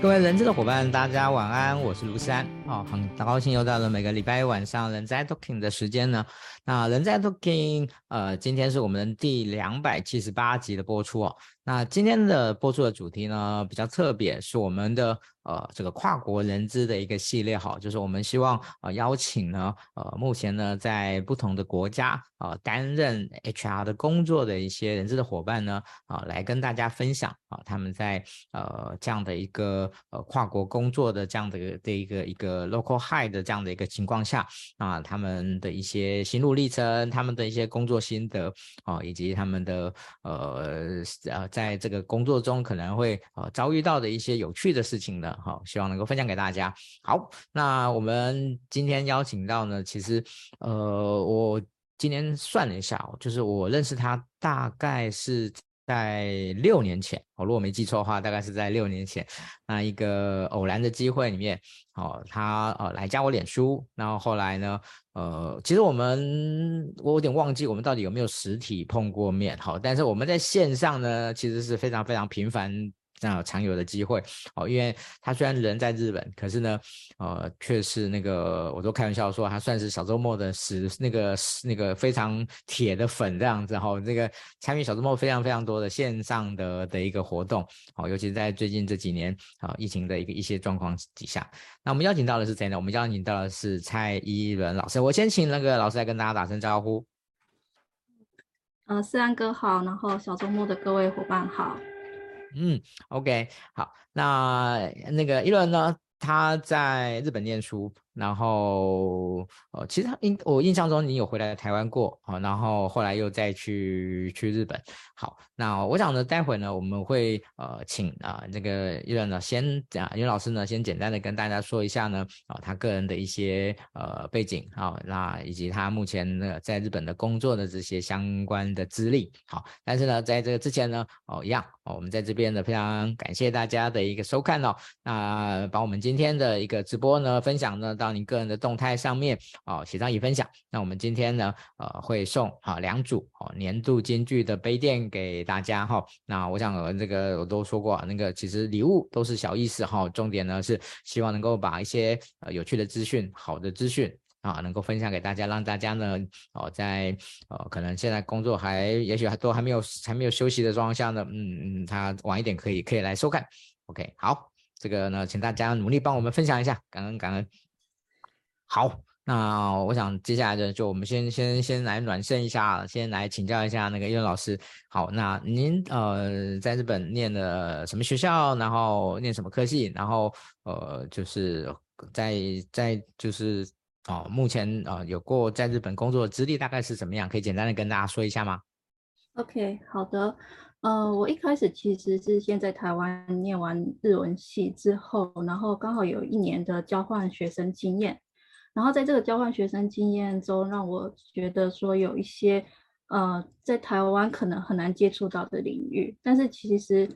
各位人机的伙伴，大家晚安，我是卢山。哦，很高兴又到了每个礼拜一晚上人在 Talking 的时间呢。那人在 Talking，呃，今天是我们第两百七十八集的播出哦。那今天的播出的主题呢，比较特别，是我们的呃这个跨国人资的一个系列哈，就是我们希望呃邀请呢呃目前呢在不同的国家呃担任 HR 的工作的一些人资的伙伴呢啊、来跟大家分享啊、他们在呃这样的一个呃跨国工作的这样的的一个一个 local high 的这样的一个情况下啊、他们的一些心路历程，他们的一些工作心得啊、以及他们的呃呃。在这个工作中可能会呃遭遇到的一些有趣的事情呢，好，希望能够分享给大家。好，那我们今天邀请到呢，其实呃，我今天算了一下，就是我认识他大概是在六年前，我如果没记错的话，大概是在六年前，那一个偶然的机会里面，哦，他呃来加我脸书，然后后来呢，呃，其实我们我有点忘记我们到底有没有实体碰过面，好，但是我们在线上呢，其实是非常非常频繁。这样常有的机会哦，因为他虽然人在日本，可是呢，呃，却是那个，我都开玩笑说，他算是小周末的时那个那个非常铁的粉这样子哈、哦。这个参与小周末非常非常多的线上的的一个活动，哦，尤其是在最近这几年啊、疫情的一个一些状况底下，那我们邀请到的是谁呢？我们邀请到的是蔡依伦老师。我先请那个老师来跟大家打声招呼。呃，思安哥好，然后小周末的各位伙伴好。嗯，OK，好，那那个伊伦呢，他在日本念书。然后，呃，其实印我印象中你有回来台湾过啊，然后后来又再去去日本。好，那我想呢，待会呢，我们会呃请啊这个依伦呢先讲，依伦老师呢先简单的跟大家说一下呢啊他个人的一些呃背景啊，那以及他目前呢在日本的工作的这些相关的资历。好，但是呢，在这个之前呢，哦一样哦，我们在这边呢非常感谢大家的一个收看哦，那把我们今天的一个直播呢分享呢到。你个人的动态上面哦，写上已分享。那我们今天呢，呃，会送啊两组哦年度金句的杯垫给大家哈。那我想呃这个我都说过，那个其实礼物都是小意思哈，重点呢是希望能够把一些呃有趣的资讯、好的资讯啊，能够分享给大家，让大家呢哦在呃可能现在工作还也许还都还没有还没有休息的状况下呢，嗯嗯，他晚一点可以可以来收看。OK，好，这个呢，请大家努力帮我们分享一下，感恩感恩。好，那我想接下来的就我们先先先来暖身一下，先来请教一下那个叶老师。好，那您呃在日本念的什么学校？然后念什么科系？然后呃就是在在就是哦目前啊、呃、有过在日本工作的资历大概是怎么样？可以简单的跟大家说一下吗？OK，好的。呃，我一开始其实是先在台湾念完日文系之后，然后刚好有一年的交换学生经验。然后在这个交换学生经验中，让我觉得说有一些呃，在台湾可能很难接触到的领域，但是其实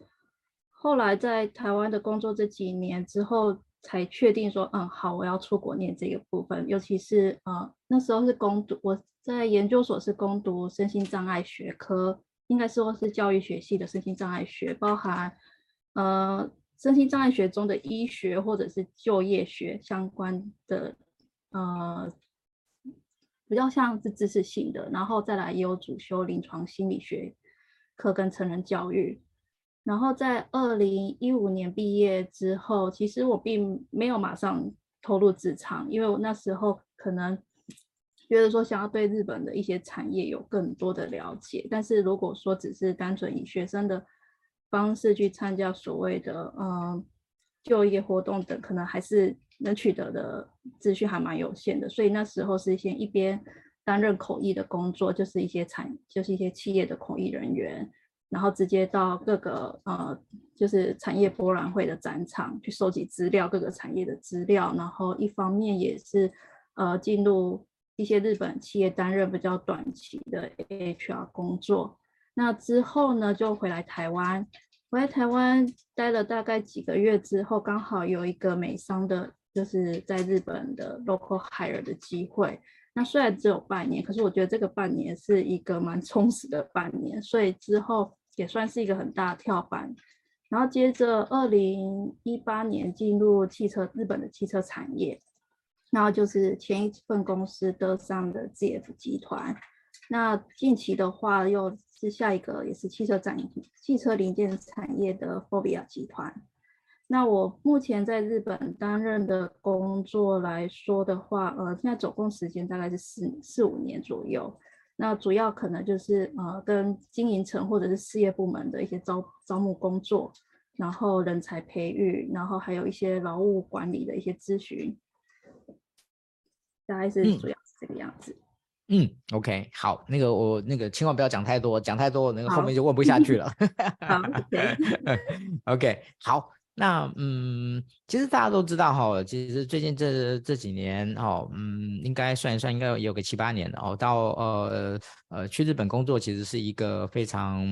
后来在台湾的工作这几年之后，才确定说，嗯，好，我要出国念这个部分，尤其是呃那时候是攻读我在研究所是攻读身心障碍学科，应该说是教育学系的身心障碍学，包含呃身心障碍学中的医学或者是就业学相关的。呃，比较像是知识性的，然后再来也有主修临床心理学课跟成人教育。然后在二零一五年毕业之后，其实我并没有马上投入职场，因为我那时候可能觉得说想要对日本的一些产业有更多的了解。但是如果说只是单纯以学生的方式去参加所谓的嗯、就业活动等，可能还是。能取得的资讯还蛮有限的，所以那时候是先一边担任口译的工作，就是一些产，就是一些企业的口译人员，然后直接到各个呃，就是产业博览会的展场去收集资料，各个产业的资料，然后一方面也是呃进入一些日本企业担任比较短期的 AHR 工作。那之后呢，就回来台湾，回来台湾待了大概几个月之后，刚好有一个美商的。就是在日本的 local hire 的机会，那虽然只有半年，可是我觉得这个半年是一个蛮充实的半年，所以之后也算是一个很大的跳板，然后接着二零一八年进入汽车日本的汽车产业，然后就是前一份公司德商的 ZF 集团。那近期的话，又是下一个也是汽车展汽车零件产业的 Fobia 集团。那我目前在日本担任的工作来说的话，呃，现在总共时间大概是四四五年左右。那主要可能就是呃，跟经营层或者是事业部门的一些招招募工作，然后人才培育，然后还有一些劳务管理的一些咨询，大概是主要是这个样子。嗯，嗯，OK，好，那个我那个千万不要讲太多，讲太多那个后面就问不下去了。好，OK，好。那嗯，其实大家都知道哈，其实最近这这几年哦，嗯，应该算一算，应该有个七八年哦。到呃呃去日本工作，其实是一个非常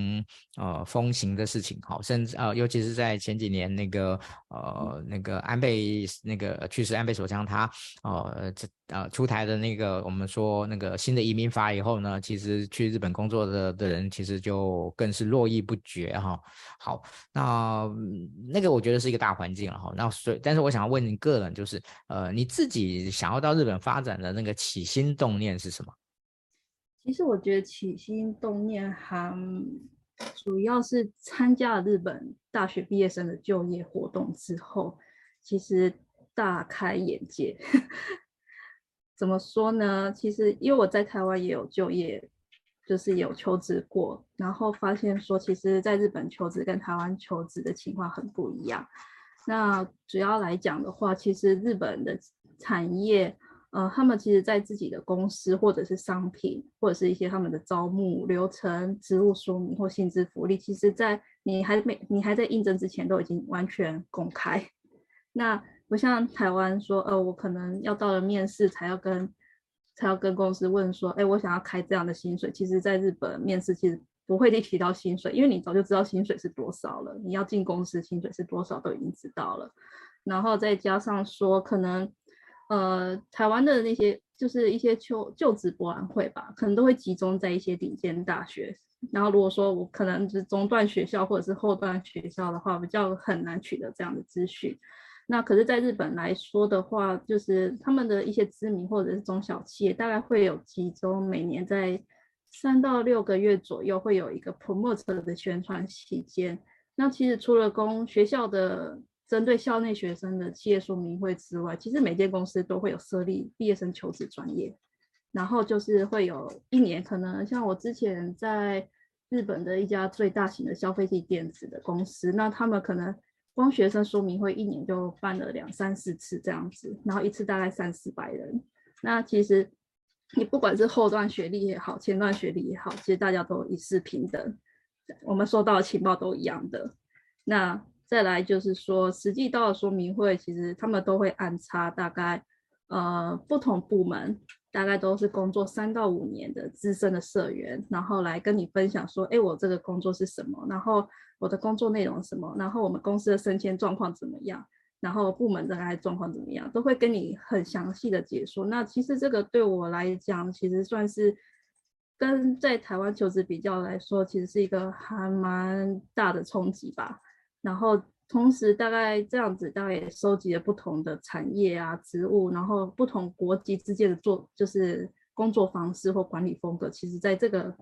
呃风行的事情，哦，甚至呃，尤其是在前几年那个呃那个安倍那个去世安倍首相他呃这。呃，出台的那个我们说那个新的移民法以后呢，其实去日本工作的的人其实就更是络绎不绝哈。好，那那个我觉得是一个大环境了哈。那所以，但是我想要问你个人，就是呃，你自己想要到日本发展的那个起心动念是什么？其实我觉得起心动念还主要是参加了日本大学毕业生的就业活动之后，其实大开眼界。怎么说呢？其实因为我在台湾也有就业，就是有求职过，然后发现说，其实在日本求职跟台湾求职的情况很不一样。那主要来讲的话，其实日本的产业，呃，他们其实在自己的公司或者是商品，或者是一些他们的招募流程、职务说明或薪资福利，其实在你还没你还在应征之前都已经完全公开。那不像台湾说，呃，我可能要到了面试才要跟，才要跟公司问说，哎，我想要开这样的薪水。其实，在日本面试其实不会提到薪水，因为你早就知道薪水是多少了。你要进公司，薪水是多少都已经知道了。然后再加上说，可能，呃，台湾的那些就是一些就就职博览会吧，可能都会集中在一些顶尖大学。然后如果说我可能就是中段学校或者是后段学校的话，比较很难取得这样的资讯。那可是，在日本来说的话，就是他们的一些知名或者是中小企业，大概会有集中每年在三到六个月左右会有一个 promote 的宣传期间。那其实除了公学校的针对校内学生的企业说明会之外，其实每间公司都会有设立毕业生求职专业，然后就是会有一年，可能像我之前在日本的一家最大型的消费性电子的公司，那他们可能。光学生说明会一年就办了两三四次这样子，然后一次大概三四百人。那其实你不管是后段学历也好，前段学历也好，其实大家都一视平等，我们收到的情报都一样的。那再来就是说，实际到了说明会，其实他们都会安插大概呃不同部门。大概都是工作三到五年的资深的社员，然后来跟你分享说，哎，我这个工作是什么，然后我的工作内容什么，然后我们公司的升迁状况怎么样，然后部门大概状况怎么样，都会跟你很详细的解说。那其实这个对我来讲，其实算是跟在台湾求职比较来说，其实是一个还蛮大的冲击吧。然后。同时，大概这样子，大概也收集了不同的产业啊、职务，然后不同国籍之间的做，就是工作方式或管理风格，其实在这个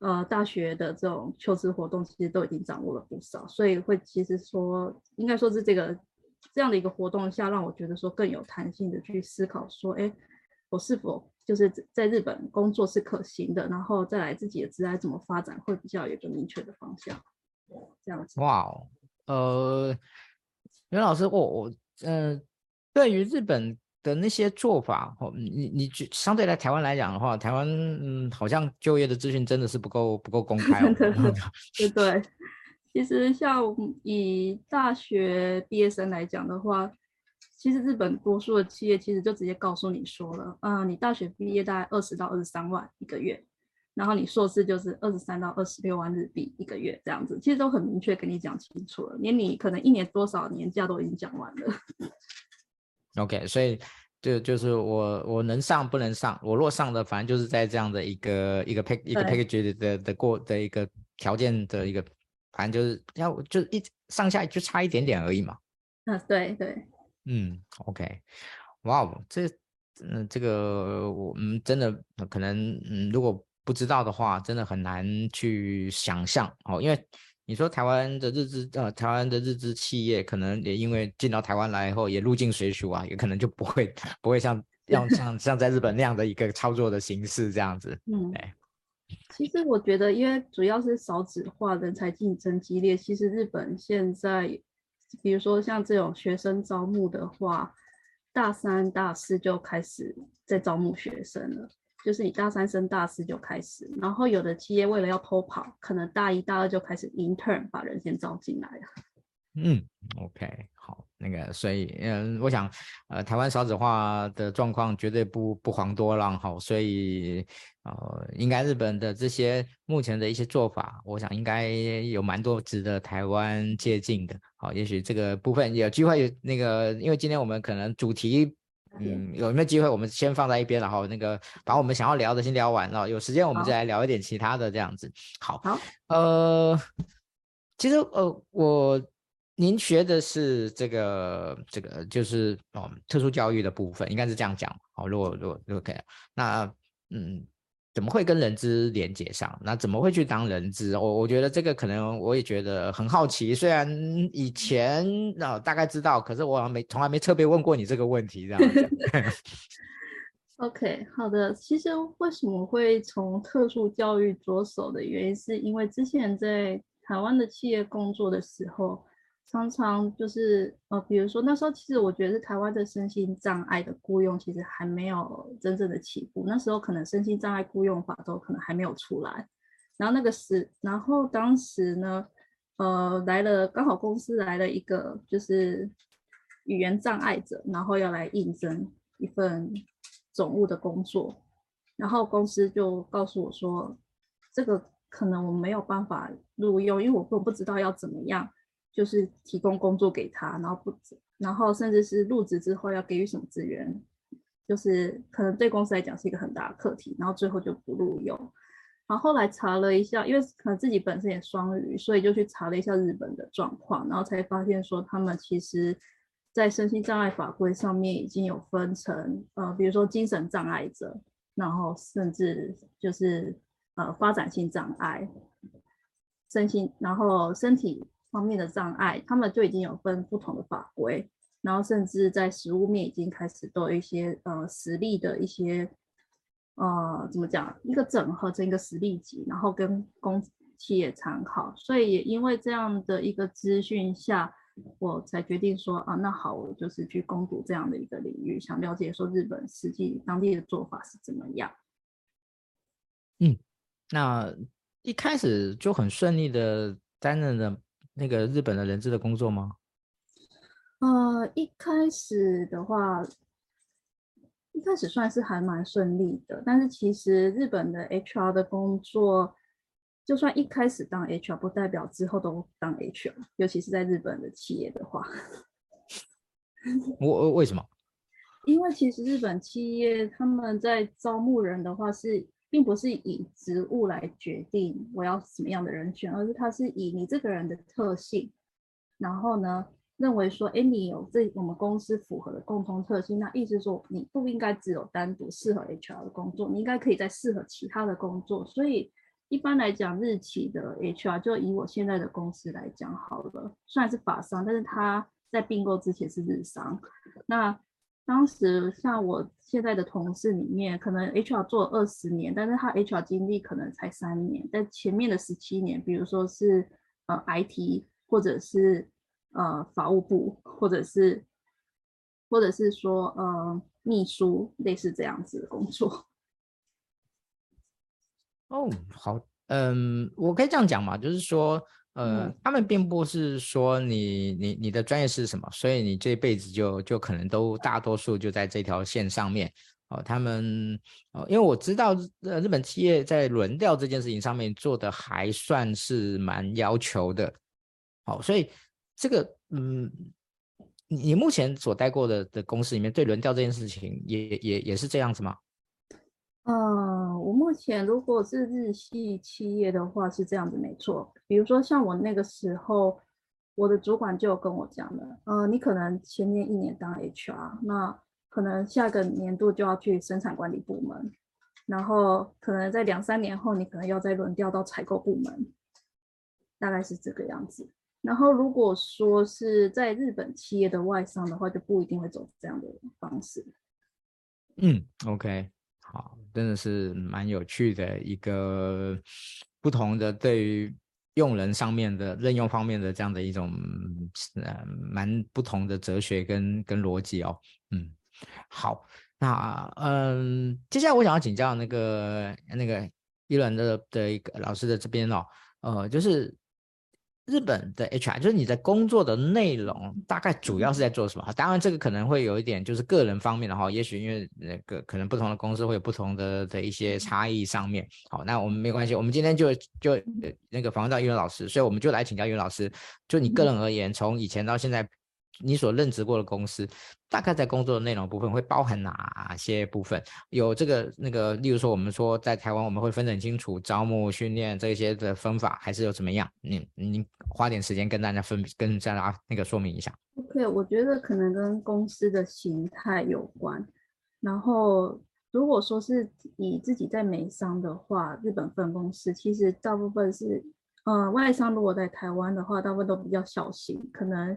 呃大学的这种求职活动，其实都已经掌握了不少，所以会其实说，应该说是这个这样的一个活动下，让我觉得说更有弹性的去思考说，哎，我是否就是在日本工作是可行的，然后再来自己的职业怎么发展，会比较有一个明确的方向，这样子。哇哦。呃，袁老师，我我嗯，对于日本的那些做法，哦，你你相对来台湾来讲的话，台湾嗯，好像就业的资讯真的是不够不够公开，对对。其实像以大学毕业生来讲的话，其实日本多数的企业其实就直接告诉你说了，嗯，你大学毕业大概二十到二十三万一个月。然后你硕士就是二十三到二十六万日币一个月这样子，其实都很明确跟你讲清楚了，连你可能一年多少年假都已经讲完了。OK，所以就就是我我能上不能上，我若上的，反正就是在这样的一个一个 pack 一个 package 的的过的一个条件的一个反正就是要就一上下就差一点点而已嘛。嗯，对对。嗯，OK，哇哦，这嗯这个我们真的可能嗯如果不知道的话，真的很难去想象哦，因为。你说台湾的日资呃，台湾的日资企业可能也因为进到台湾来以后也入境随俗啊，也可能就不会不会像 像像像在日本那样的一个操作的形式这样子。嗯，对。其实我觉得，因为主要是少子化，人才竞争激烈。其实日本现在，比如说像这种学生招募的话，大三、大四就开始在招募学生了。就是你大三升大四就开始，然后有的企业为了要偷跑，可能大一、大二就开始 intern 把人先招进来了。嗯，OK，好，那个，所以，嗯，我想，呃，台湾少子化的状况绝对不不遑多让，好，所以，呃，应该日本的这些目前的一些做法，我想应该有蛮多值得台湾借鉴的，好，也许这个部分有机会，那个，因为今天我们可能主题。嗯，有没有机会？我们先放在一边，然后那个把我们想要聊的先聊完了。有时间我们再来聊一点其他的这样子。好，好，呃，其实呃，我您学的是这个这个就是哦特殊教育的部分，应该是这样讲。好，如果如果如果可以，那嗯。怎么会跟人资连接上？那怎么会去当人资？我我觉得这个可能我也觉得很好奇。虽然以前啊、大概知道，可是我好像没从来没特别问过你这个问题，这样。OK，好的。其实为什么会从特殊教育着手的原因，是因为之前在台湾的企业工作的时候。常常就是呃，比如说那时候，其实我觉得台湾的身心障碍的雇佣其实还没有真正的起步。那时候可能身心障碍雇佣法都可能还没有出来。然后那个时，然后当时呢，呃，来了刚好公司来了一个就是语言障碍者，然后要来应征一份总务的工作。然后公司就告诉我说，这个可能我没有办法录用，因为我根本不知道要怎么样。就是提供工作给他，然后不，然后甚至是入职之后要给予什么资源，就是可能对公司来讲是一个很大的课题，然后最后就不录用。然后后来查了一下，因为可能自己本身也双语，所以就去查了一下日本的状况，然后才发现说他们其实，在身心障碍法规上面已经有分成，呃，比如说精神障碍者，然后甚至就是呃发展性障碍，身心，然后身体。方面的障碍，他们就已经有分不同的法规，然后甚至在实务面已经开始都有一些呃实例的一些呃怎么讲，一个整合成一个实例集，然后跟公企业参考。所以也因为这样的一个资讯下，我才决定说啊，那好，我就是去攻读这样的一个领域，想了解说日本实际当地的做法是怎么样。嗯，那一开始就很顺利的担任了。那个日本的人资的工作吗？呃，一开始的话，一开始算是还蛮顺利的。但是其实日本的 HR 的工作，就算一开始当 HR，不代表之后都当 HR，尤其是在日本的企业的话。我为什么？因为其实日本企业他们在招募人的话是。并不是以职务来决定我要什么样的人选，而是他是以你这个人的特性，然后呢，认为说，哎，你有这我们公司符合的共同特性，那意思说你不应该只有单独适合 HR 的工作，你应该可以再适合其他的工作。所以一般来讲，日企的 HR 就以我现在的公司来讲好了，虽然是法商，但是他在并购之前是日商，那。当时像我现在的同事里面，可能 HR 做二十年，但是他 HR 经历可能才三年，在前面的十七年，比如说是呃 IT 或者是呃法务部，或者是或者是说呃秘书，类似这样子的工作。哦，好，嗯，我可以这样讲嘛，就是说。呃，他们并不是说你你你的专业是什么，所以你这辈子就就可能都大多数就在这条线上面哦。他们哦，因为我知道呃日本企业在轮调这件事情上面做的还算是蛮要求的，好，所以这个嗯，你目前所待过的的公司里面对轮调这件事情也也也是这样子吗？嗯，我目前如果是日系企业的话是这样子，没错。比如说像我那个时候，我的主管就跟我讲了，呃，你可能前面一年当 HR，那可能下个年度就要去生产管理部门，然后可能在两三年后，你可能要再轮调到采购部门，大概是这个样子。然后如果说是在日本企业的外商的话，就不一定会走这样的方式。嗯，OK。好，真的是蛮有趣的一个不同的对于用人上面的任用方面的这样的一种呃蛮不同的哲学跟跟逻辑哦，嗯，好，那嗯，接下来我想要请教那个那个一轮的的一个老师的这边哦，呃，就是。日本的 HR 就是你在工作的内容大概主要是在做什么？当然这个可能会有一点就是个人方面的哈，也许因为那个可能不同的公司会有不同的的一些差异上面。好，那我们没关系，我们今天就就那个访问到英文老师，所以我们就来请教英文老师，就你个人而言，从以前到现在。你所任职过的公司，大概在工作的内容部分会包含哪些部分？有这个那个，例如说，我们说在台湾我们会分得很清楚，招募、训练这些的分法，还是有怎么样？你你花点时间跟大家分，跟大家那个说明一下。OK，我觉得可能跟公司的形态有关。然后，如果说是以自己在美商的话，日本分公司其实大部分是，呃，外商如果在台湾的话，大部分都比较小型，可能。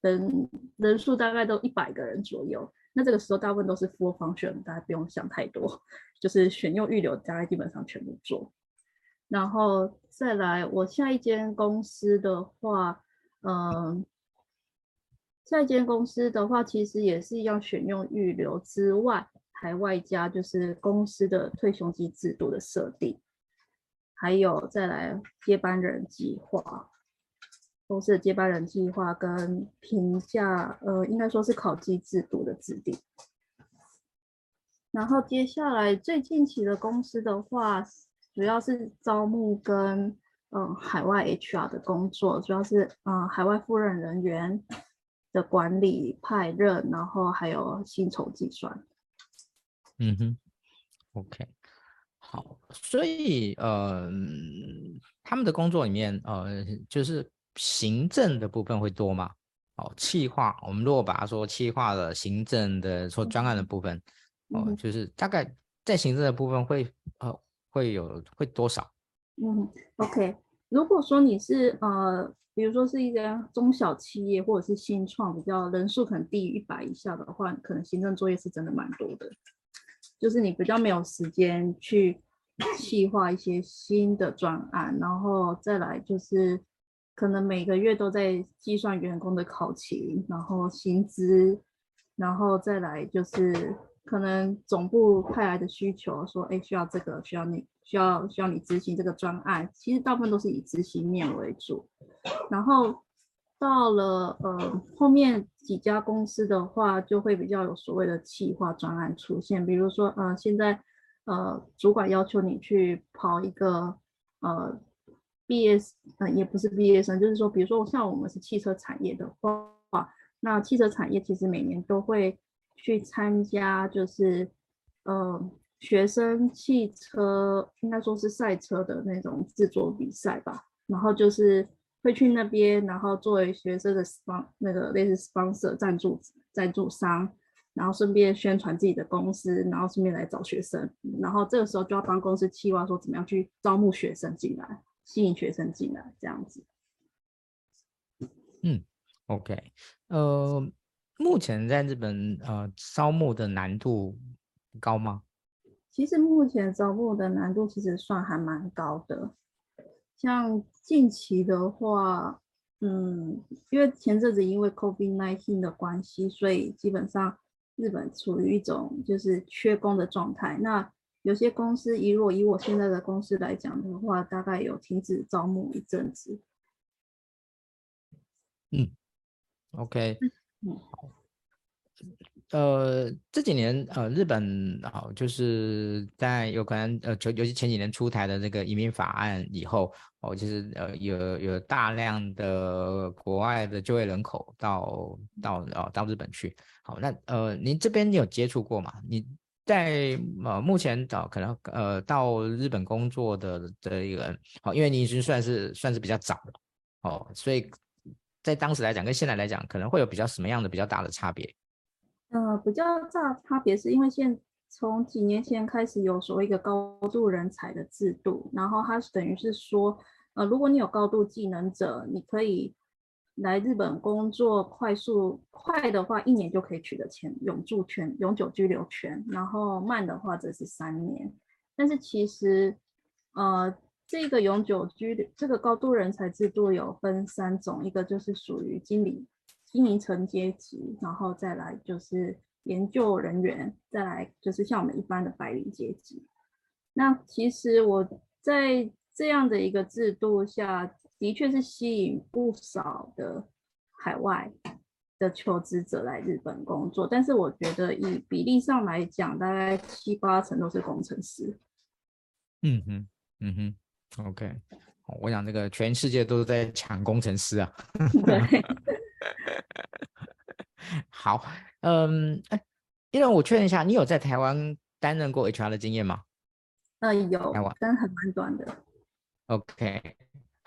人人数大概都一百个人左右，那这个时候大部分都是 full function，大家不用想太多，就是选用预留，大概基本上全部做。然后再来，我下一间公司的话，嗯，下一间公司的话，其实也是一样选用预留之外，还外加就是公司的退休金制度的设定，还有再来接班人计划。公司的接班人计划跟评价，呃，应该说是考绩制度的制定。然后接下来最近期的公司的话，主要是招募跟嗯、海外 HR 的工作，主要是嗯、海外赴任人员的管理派任，然后还有薪酬计算。嗯哼，OK，好，所以呃，他们的工作里面呃就是。行政的部分会多吗？哦，企划，我们如果把它说企划的行政的说专案的部分，嗯、哦，就是大概在行政的部分会呃会有会多少？嗯，OK，如果说你是呃，比如说是一个中小企业或者是新创，比较人数可能低于一百以下的话，可能行政作业是真的蛮多的，就是你比较没有时间去企划一些新的专案，然后再来就是。可能每个月都在计算员工的考勤，然后薪资，然后再来就是可能总部派来的需求，说，哎，需要这个，需要你，需要需要你执行这个专案，其实大部分都是以执行面为主。然后到了呃后面几家公司的话，就会比较有所谓的企划专案出现，比如说呃现在呃主管要求你去跑一个呃。毕业嗯，也不是毕业生，就是说，比如说像我们是汽车产业的话，那汽车产业其实每年都会去参加，就是呃学生汽车应该说是赛车的那种制作比赛吧，然后就是会去那边，然后作为学生的方那个类似 sponsor 赞助赞助商，然后顺便宣传自己的公司，然后顺便来找学生，然后这个时候就要帮公司企划说怎么样去招募学生进来。吸引学生进来这样子。嗯，OK，呃，目前在日本呃招募的难度高吗？其实目前招募的难度其实算还蛮高的。像近期的话，嗯，因为前阵子因为 COVID-19 的关系，所以基本上日本处于一种就是缺工的状态。那有些公司，以我以我现在的公司来讲的话，大概有停止招募一阵子。嗯，OK，嗯，好。呃，这几年呃，日本好、哦、就是在有可能呃，尤其前几年出台的这个移民法案以后，哦，就是呃，有有大量的国外的就业人口到到哦到日本去。好，那呃，您这边有接触过吗？你？在呃目前到、可能呃到日本工作的的一个人，好、哦，因为你已经算是算是比较早了，哦，所以在当时来讲跟现在来讲，可能会有比较什么样的比较大的差别？呃，比较大的差别是因为现从几年前开始有所谓一个高度人才的制度，然后它是等于是说，呃，如果你有高度技能者，你可以。来日本工作，快速快的话，一年就可以取得签永住权、永久居留权，然后慢的话则是三年。但是其实，呃，这个永久居留这个高度人才制度有分三种，一个就是属于经理、经营层阶级，然后再来就是研究人员，再来就是像我们一般的白领阶级。那其实我在这样的一个制度下。的确是吸引不少的海外的求职者来日本工作，但是我觉得以比例上来讲，大概七八成都是工程师。嗯哼，嗯哼，OK，我想这个全世界都在抢工程师啊。对。好，嗯，哎，因为我确认一下，你有在台湾担任过 HR 的经验吗？呃，有，但很蛮短的。OK。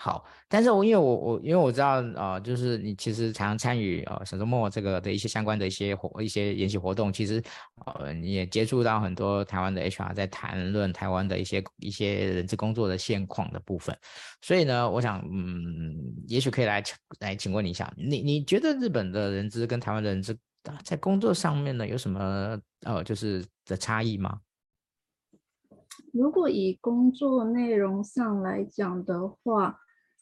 好，但是我因为我我因为我知道啊、就是你其实常常参与呃沈周末这个的一些相关的一些活一些研习活动，其实呃你也接触到很多台湾的 HR 在谈论台湾的一些一些人资工作的现况的部分，所以呢，我想嗯，也许可以来来请问你一下，你你觉得日本的人资跟台湾的人资在工作上面呢有什么呃就是的差异吗？如果以工作内容上来讲的话，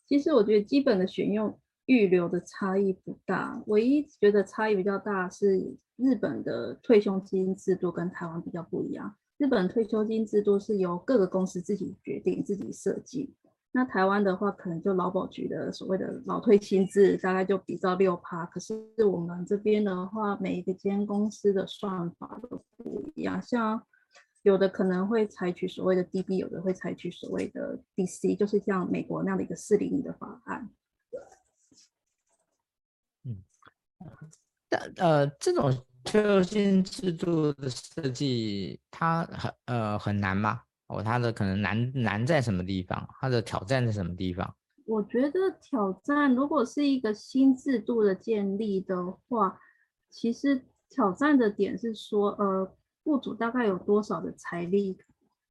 其实我觉得基本的选用预留的差异不大，唯一觉得差异比较大是日本的退休金制度跟台湾比较不一样。日本退休金制度是由各个公司自己决定、自己设计，那台湾的话可能就劳保局的所谓的老退新制大概就比照六趴，可是我们这边的话，每一个间公司的算法都不一样，像。有的可能会采取所谓的 DB，有的会采取所谓的 DC，就是像美国那样的一个四零零的方案。嗯，但呃，这种退休金制度的设计，它很呃很难吗？哦，它的可能难难在什么地方？它的挑战在什么地方？我觉得挑战，如果是一个新制度的建立的话，其实挑战的点是说，呃。雇主大概有多少的财力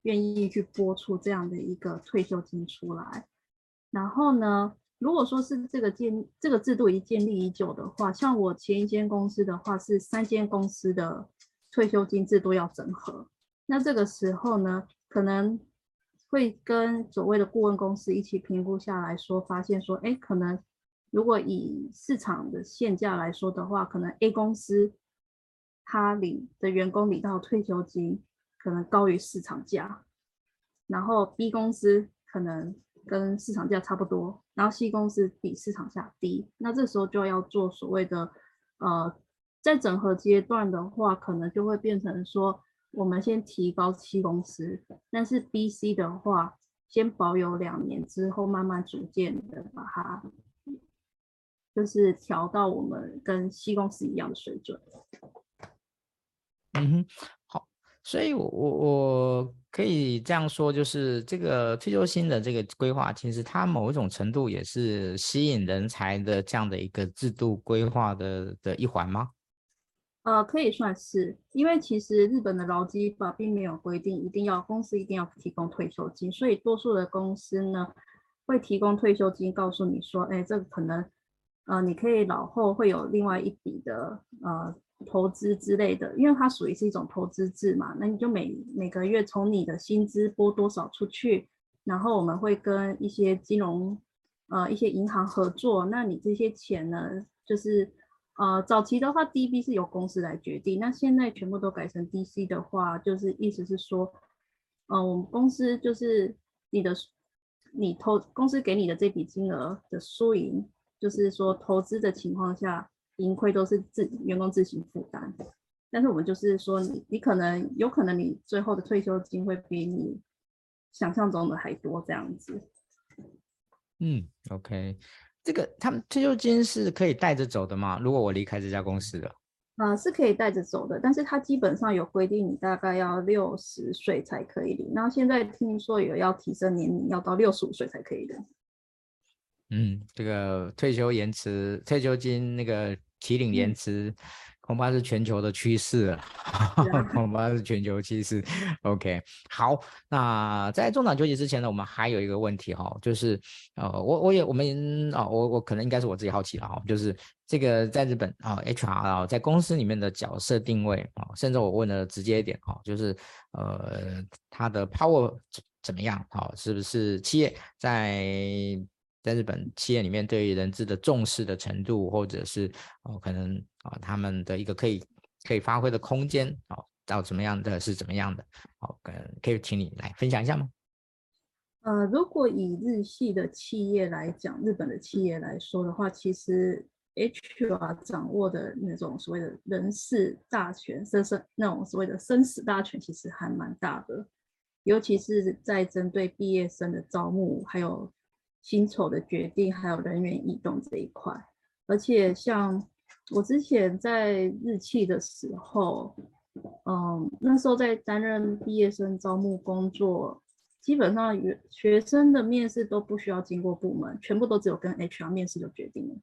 愿意去拨出这样的一个退休金出来？然后呢，如果说是这个建这个制度已建立已久的话，像我前一间公司的话是三间公司的退休金制度要整合，那这个时候呢，可能会跟所谓的顾问公司一起评估下来说，发现说，哎，可能如果以市场的现价来说的话，可能 A 公司。他领的员工领到退休金可能高于市场价，然后 B 公司可能跟市场价差不多，然后 C 公司比市场价低，那这时候就要做所谓的呃，在整合阶段的话，可能就会变成说，我们先提高 C 公司，但是 B、C 的话先保有两年之后，慢慢逐渐的把它就是调到我们跟 C 公司一样的水准。嗯哼，好，所以我，我我可以这样说，就是这个退休金的这个规划，其实它某一种程度也是吸引人才的这样的一个制度规划的的一环吗？呃，可以算是，因为其实日本的劳基法并没有规定一定要公司一定要提供退休金，所以多数的公司呢会提供退休金，告诉你说，哎，这个可能，呃，你可以老后会有另外一笔的，呃。投资之类的，因为它属于是一种投资制嘛，那你就每每个月从你的薪资拨多少出去，然后我们会跟一些金融呃一些银行合作，那你这些钱呢，就是呃早期的话 DB 是由公司来决定，那现在全部都改成 DC 的话，就是意思是说，呃我们公司就是你的你投公司给你的这笔金额的输赢，就是说投资的情况下。盈亏都是自员工自行负担，但是我们就是说你，你你可能有可能你最后的退休金会比你想象中的还多这样子。嗯，OK，这个他们退休金是可以带着走的吗？如果我离开这家公司的？啊、呃，是可以带着走的，但是它基本上有规定，你大概要六十岁才可以领。然后现在听说有要提升年龄，要到六十五岁才可以领。嗯，这个退休延迟、退休金那个提领延迟。嗯恐怕是全球的趋势了，恐怕是全球趋势。OK，好，那在中场休息之前呢，我们还有一个问题哈，就是呃，我我也我们啊，我我可能应该是我自己好奇了哈，就是这个在日本啊，HR 啊，在公司里面的角色定位啊，甚至我问的直接一点哈，就是呃，他的 power 怎么样？好，是不是企业在？在日本企业里面，对于人资的重视的程度，或者是哦，可能啊、他们的一个可以可以发挥的空间哦，到怎么样的是怎么样的？好、哦，可以请你来分享一下吗？呃，如果以日系的企业来讲，日本的企业来说的话，其实 HR 掌握的那种所谓的人事大权，生生那种所谓的生死大权，其实还蛮大的，尤其是在针对毕业生的招募，还有。薪酬的决定，还有人员移动这一块，而且像我之前在日企的时候，嗯，那时候在担任毕业生招募工作，基本上学生的面试都不需要经过部门，全部都只有跟 HR 面试就决定了，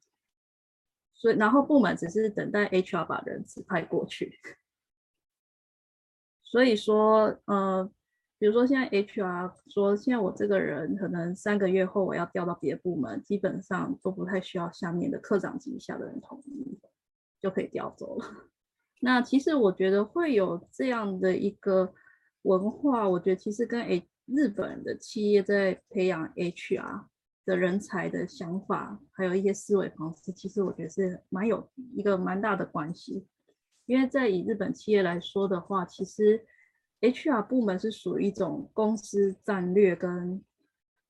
所以然后部门只是等待 HR 把人指派过去，所以说，呃。比如说，现在 HR 说，现在我这个人可能三个月后我要调到别的部门，基本上都不太需要下面的科长级以下的人同意，就可以调走了。那其实我觉得会有这样的一个文化，我觉得其实跟诶日本的企业在培养 HR 的人才的想法，还有一些思维方式，其实我觉得是蛮有一个蛮大的关系。因为在以日本企业来说的话，其实。HR 部门是属于一种公司战略跟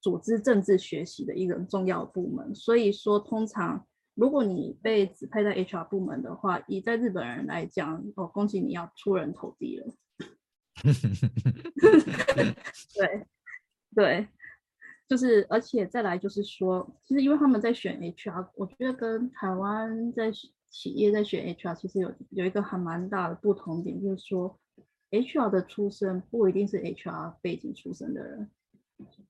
组织政治学习的一个重要部门，所以说通常如果你被指派在 HR 部门的话，以在日本人来讲，哦，恭喜你要出人头地了。对对，就是而且再来就是说，其实因为他们在选 HR，我觉得跟台湾在企业在选 HR 其实有有一个还蛮大的不同点，就是说。HR 的出身不一定是 HR 背景出身的人，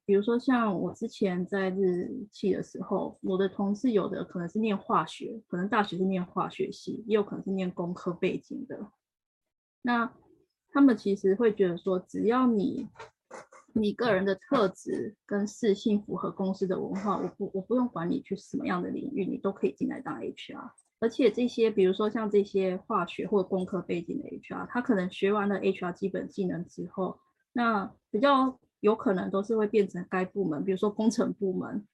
比如说像我之前在日企的时候，我的同事有的可能是念化学，可能大学是念化学系，也有可能是念工科背景的。那他们其实会觉得说，只要你你个人的特质跟适性符合公司的文化，我不我不用管你去什么样的领域，你都可以进来当 HR。而且这些，比如说像这些化学或工科背景的 HR，他可能学完了 HR 基本技能之后，那比较有可能都是会变成该部门，比如说工程部门，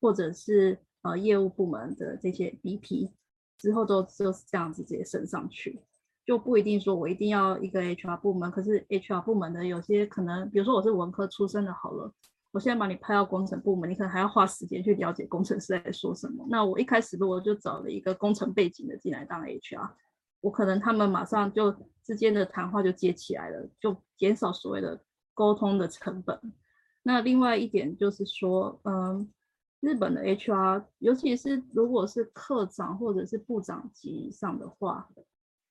或者是呃业务部门的这些 BP，之后都就是这样子直接升上去，就不一定说我一定要一个 HR 部门，可是 HR 部门的有些可能，比如说我是文科出身的，好了。我现在把你派到工程部门，你可能还要花时间去了解工程师在说什么。那我一开始如果就找了一个工程背景的进来当 HR，我可能他们马上就之间的谈话就接起来了，就减少所谓的沟通的成本。那另外一点就是说，嗯，日本的 HR，尤其是如果是课长或者是部长级以上的话，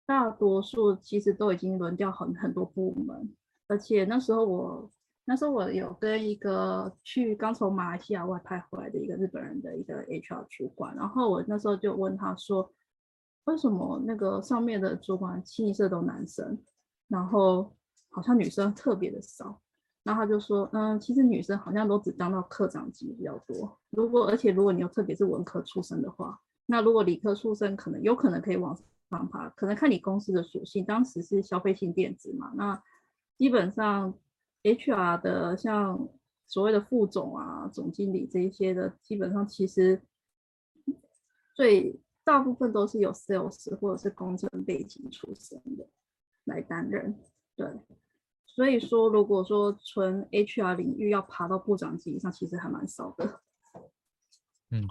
大多数其实都已经轮调很很多部门，而且那时候我。那时候我有跟一个去刚从马来西亚外派回来的一个日本人的一个 HR 主管，然后我那时候就问他说，为什么那个上面的主管清一色都男生，然后好像女生特别的少，然后他就说，嗯，其实女生好像都只当到科长级比较多，如果而且如果你又特别是文科出身的话，那如果理科出身可能有可能可以往上爬，可能看你公司的属性，当时是消费性电子嘛，那基本上。HR 的像所谓的副总啊、总经理这一些的，基本上其实最大部分都是有 sales 或者是工程背景出身的来担任。对，所以说如果说纯 HR 领域要爬到部长级以上，其实还蛮少的。嗯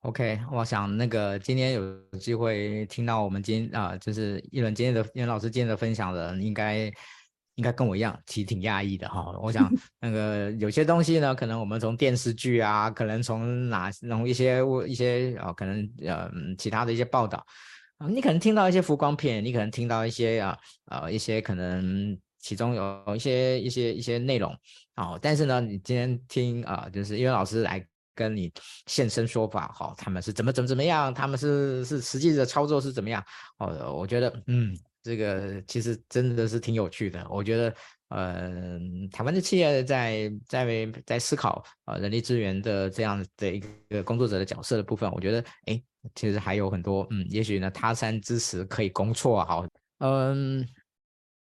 ，OK，我想那个今天有机会听到我们今啊，就是一轮今天的一轮老师今天的分享的，应该。应该跟我一样，其实挺压抑的哈。我想 那个有些东西呢，可能我们从电视剧啊，可能从哪从一些一些啊、哦，可能呃其他的一些报道啊，你可能听到一些浮光片，你可能听到一些啊呃一些可能其中有一些一些一些内容，哦，但是呢，你今天听啊，就是因为老师来跟你现身说法，好，他们是怎么怎么怎么样，他们是是实际的操作是怎么样，哦，我觉得嗯，这个其实真的是挺有趣的，我觉得。呃，台湾的企业在在在思考呃人力资源的这样的一个工作者的角色的部分，我觉得哎，其实还有很多嗯，也许呢他山之石可以攻错好，嗯，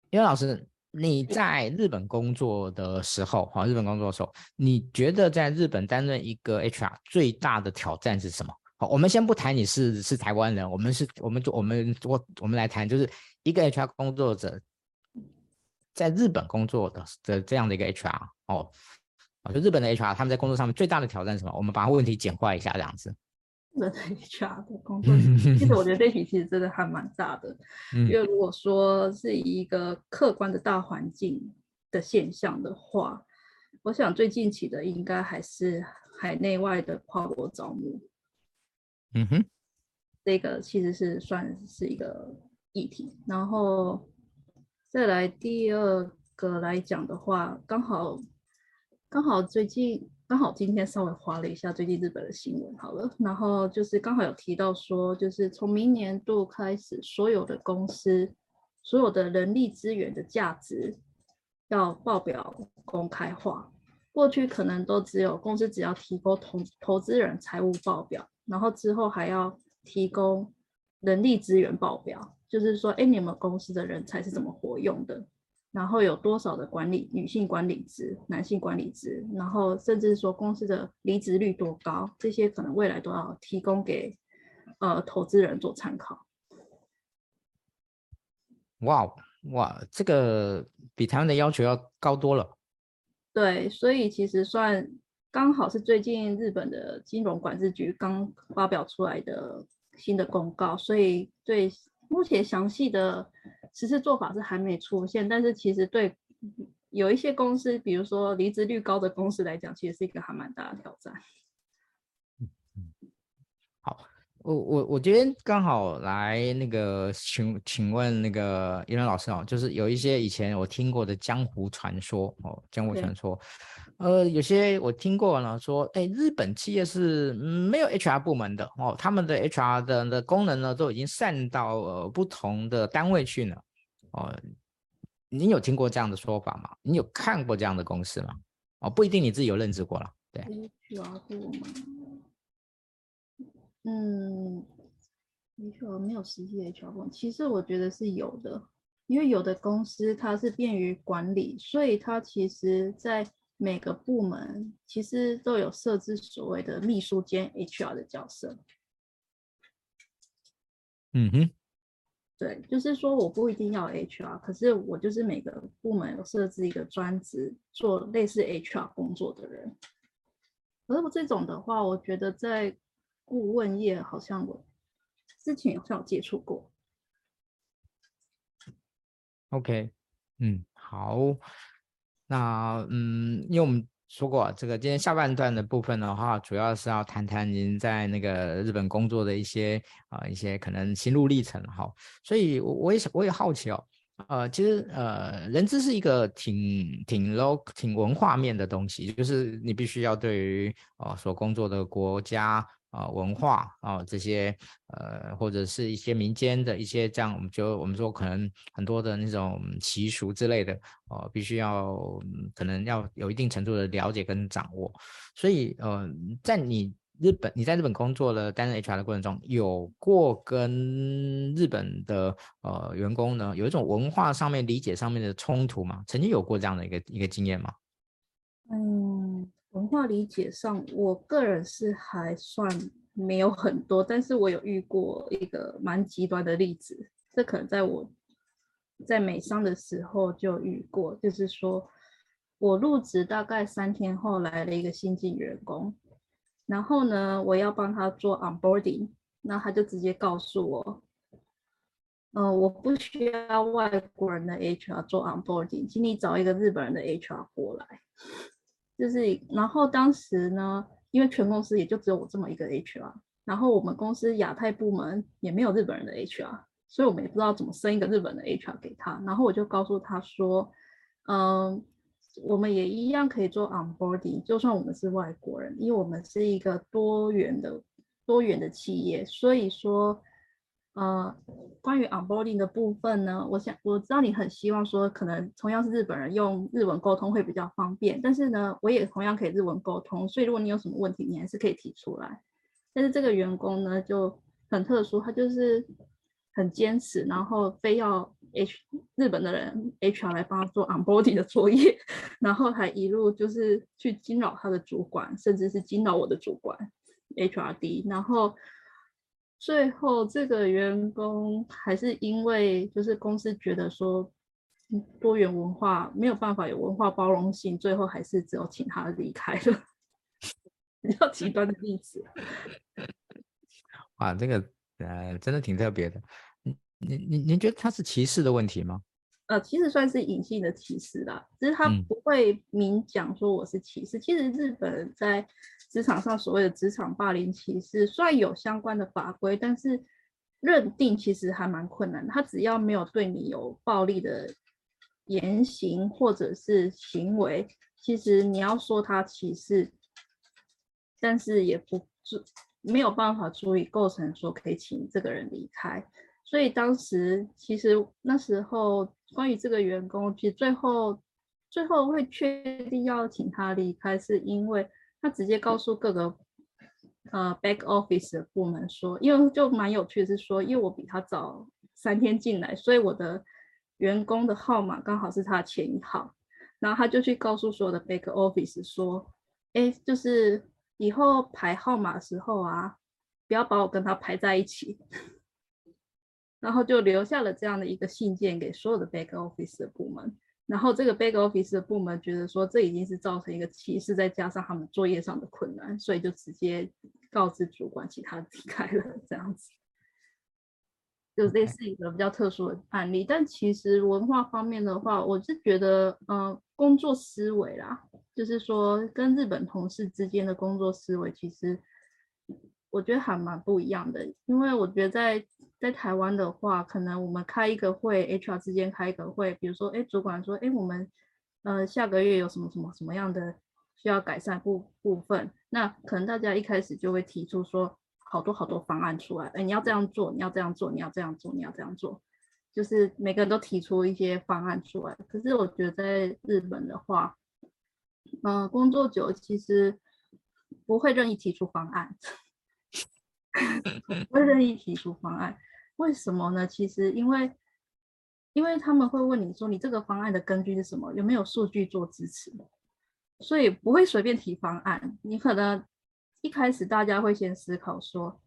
因为老师你在日本工作的时候，哈，日本工作的时候，你觉得在日本担任一个 HR 最大的挑战是什么？好，我们先不谈你是是台湾人，我们是我们就我们我我们来谈，就是一个 HR 工作者。在日本工作的的这样的一个 HR 哦，就日本的 HR 他们在工作上面最大的挑战是什么？我们把问题简化一下，这样子。日本的 HR 的工作，其实我觉得这题其实真的还蛮大的，因为如果说是一个客观的大环境的现象的话，我想最近期的应该还是海内外的跨国招募。嗯哼，这个其实是算是一个议题，然后。再来第二个来讲的话，刚好刚好最近刚好今天稍微划了一下最近日本的新闻，好了，然后就是刚好有提到说，就是从明年度开始，所有的公司所有的人力资源的价值要报表公开化。过去可能都只有公司只要提供投投资人财务报表，然后之后还要提供人力资源报表。就是说，哎，你们公司的人才是怎么活用的？然后有多少的管理女性管理职、男性管理职？然后甚至说公司的离职率多高？这些可能未来都要提供给呃投资人做参考。哇哇，这个比台湾的要求要高多了。对，所以其实算刚好是最近日本的金融管制局刚发表出来的新的公告，所以对。目前详细的实施做法是还没出现，但是其实对有一些公司，比如说离职率高的公司来讲，其实是一个还蛮大的挑战。好，我我我今天刚好来那个请请问那个伊伦老师哦，就是有一些以前我听过的江湖传说哦，江湖传说。呃，有些我听过呢，说，哎，日本企业是没有 HR 部门的哦，他们的 HR 的的功能呢，都已经散到呃不同的单位去了。哦，你有听过这样的说法吗？你有看过这样的公司吗？哦，不一定你自己有认知过了。对嗯，HR 没有实际的 HR 部门，其实我觉得是有的，因为有的公司它是便于管理，所以它其实在。每个部门其实都有设置所谓的秘书兼 HR 的角色。嗯哼，对，就是说我不一定要 HR，可是我就是每个部门有设置一个专职做类似 HR 工作的人。而我这种的话，我觉得在顾问业好像我之前好像有接触过。OK，嗯，好。那嗯，因为我们说过，这个今天下半段的部分的话，主要是要谈谈您在那个日本工作的一些啊、一些可能心路历程哈。所以我我也我也好奇哦，呃，其实呃，人资是一个挺挺 low 挺文化面的东西，就是你必须要对于呃所工作的国家。啊，文化啊，这些呃，或者是一些民间的一些这样，我们就我们说可能很多的那种习俗之类的哦、必须要可能要有一定程度的了解跟掌握。所以呃，在你日本你在日本工作的担任 HR 的过程中，有过跟日本的呃员工呢有一种文化上面理解上面的冲突吗？曾经有过这样的一个一个经验吗？嗯。文化理解上，我个人是还算没有很多，但是我有遇过一个蛮极端的例子。这可能在我在美商的时候就遇过，就是说我入职大概三天后来了一个新进员工，然后呢，我要帮他做 onboarding，那他就直接告诉我，嗯、我不需要外国人的 HR 做 onboarding，请你找一个日本人的 HR 过来。就是，然后当时呢，因为全公司也就只有我这么一个 HR，然后我们公司亚太部门也没有日本人的 HR，所以我们也不知道怎么升一个日本的 HR 给他。然后我就告诉他说，嗯，我们也一样可以做 onboarding，就算我们是外国人，因为我们是一个多元的多元的企业，所以说。呃，关于 onboarding 的部分呢，我想我知道你很希望说，可能同样是日本人用日文沟通会比较方便，但是呢，我也同样可以日文沟通，所以如果你有什么问题，你还是可以提出来。但是这个员工呢就很特殊，他就是很坚持，然后非要 H 日本的人 HR 来帮他做 onboarding 的作业，然后还一路就是去惊扰他的主管，甚至是惊扰我的主管 HRD，然后。最后，这个员工还是因为就是公司觉得说多元文化没有办法有文化包容性，最后还是只有请他离开了。比较极端的例子。哇，这个呃，真的挺特别的。你你你，您觉得他是歧视的问题吗？呃，其实算是隐性的歧视啦，只是他不会明讲说我是歧视。嗯、其实日本在职场上所谓的职场霸凌歧视，虽然有相关的法规，但是认定其实还蛮困难。他只要没有对你有暴力的言行或者是行为，其实你要说他歧视，但是也不足没有办法足以构成说可以请这个人离开。所以当时其实那时候关于这个员工，其实最后最后会确定要请他离开，是因为他直接告诉各个呃 back office 的部门说，因为就蛮有趣的是说，因为我比他早三天进来，所以我的员工的号码刚好是他前一号，然后他就去告诉所有的 back office 说，哎，就是以后排号码的时候啊，不要把我跟他排在一起。然后就留下了这样的一个信件给所有的 back office 的部门，然后这个 back office 的部门觉得说这已经是造成一个歧视，再加上他们作业上的困难，所以就直接告知主管，其他离开了这样子，就类似一个比较特殊的案例。但其实文化方面的话，我是觉得，呃，工作思维啦，就是说跟日本同事之间的工作思维，其实我觉得还蛮不一样的，因为我觉得在在台湾的话，可能我们开一个会，HR 之间开一个会，比如说，哎，主管说，哎，我们，呃，下个月有什么什么什么样的需要改善部部分，那可能大家一开始就会提出说，好多好多方案出来，哎，你要这样做，你要这样做，你要这样做，你要这样做，就是每个人都提出一些方案出来。可是我觉得在日本的话，嗯、呃，工作久其实不会任意提出方案，不会任意提出方案。为什么呢？其实因为，因为他们会问你说，你这个方案的根据是什么？有没有数据做支持？所以不会随便提方案。你可能一开始大家会先思考说，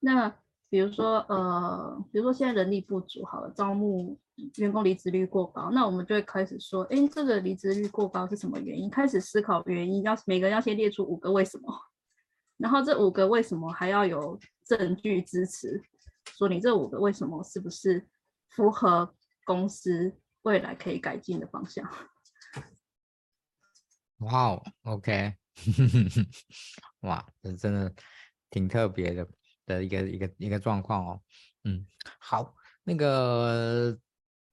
那比如说呃，比如说现在人力不足，好了，招募员工离职率过高，那我们就会开始说，哎，这个离职率过高是什么原因？开始思考原因，要每个人要先列出五个为什么，然后这五个为什么还要有证据支持。说你这五个为什么是不是符合公司未来可以改进的方向？哇哦，OK，哇，这真的挺特别的的一个一个一个状况哦。嗯，好，那个